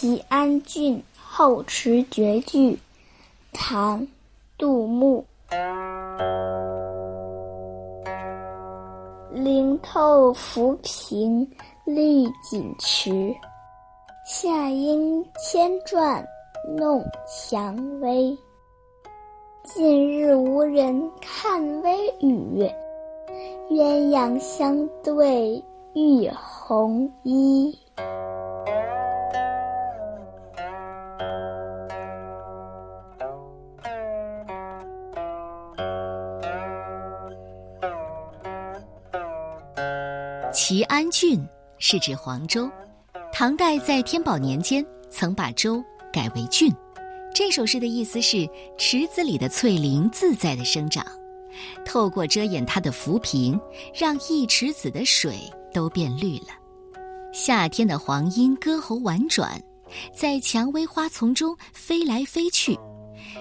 齐安郡后池绝句，唐·杜牧。灵透浮萍绿锦池，夏阴千转弄蔷薇。近日无人看微雨，鸳鸯相对浴红衣。齐安郡是指黄州，唐代在天宝年间曾把州改为郡。这首诗的意思是池子里的翠林自在的生长，透过遮掩它的浮萍，让一池子的水都变绿了。夏天的黄莺歌喉婉转，在蔷薇花丛中飞来飞去。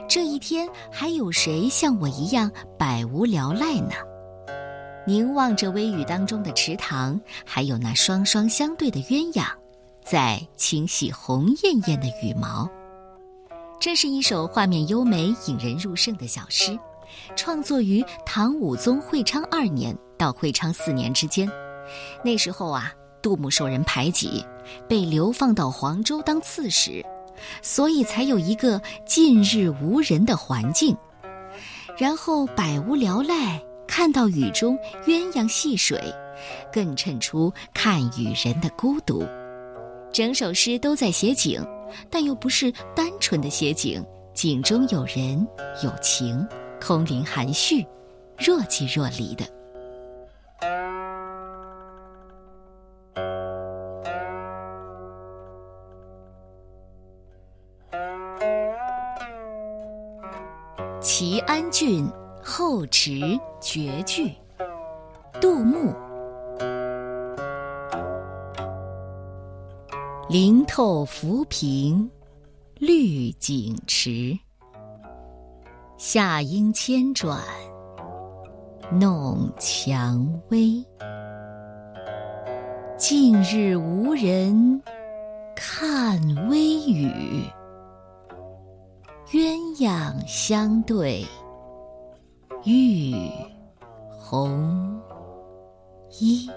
这一天，还有谁像我一样百无聊赖呢？凝望着微雨当中的池塘，还有那双双相对的鸳鸯，在清洗红艳艳的羽毛。这是一首画面优美、引人入胜的小诗，创作于唐武宗会昌二年到会昌四年之间。那时候啊，杜牧受人排挤，被流放到黄州当刺史，所以才有一个近日无人的环境。然后百无聊赖。看到雨中鸳鸯戏水，更衬出看雨人的孤独。整首诗都在写景，但又不是单纯的写景，景中有人有情，空灵含蓄，若即若离的。齐安郡。后池绝句，杜牧。灵透浮萍绿锦池，夏莺千转弄蔷薇。近日无人看微雨，鸳鸯相对。玉红衣。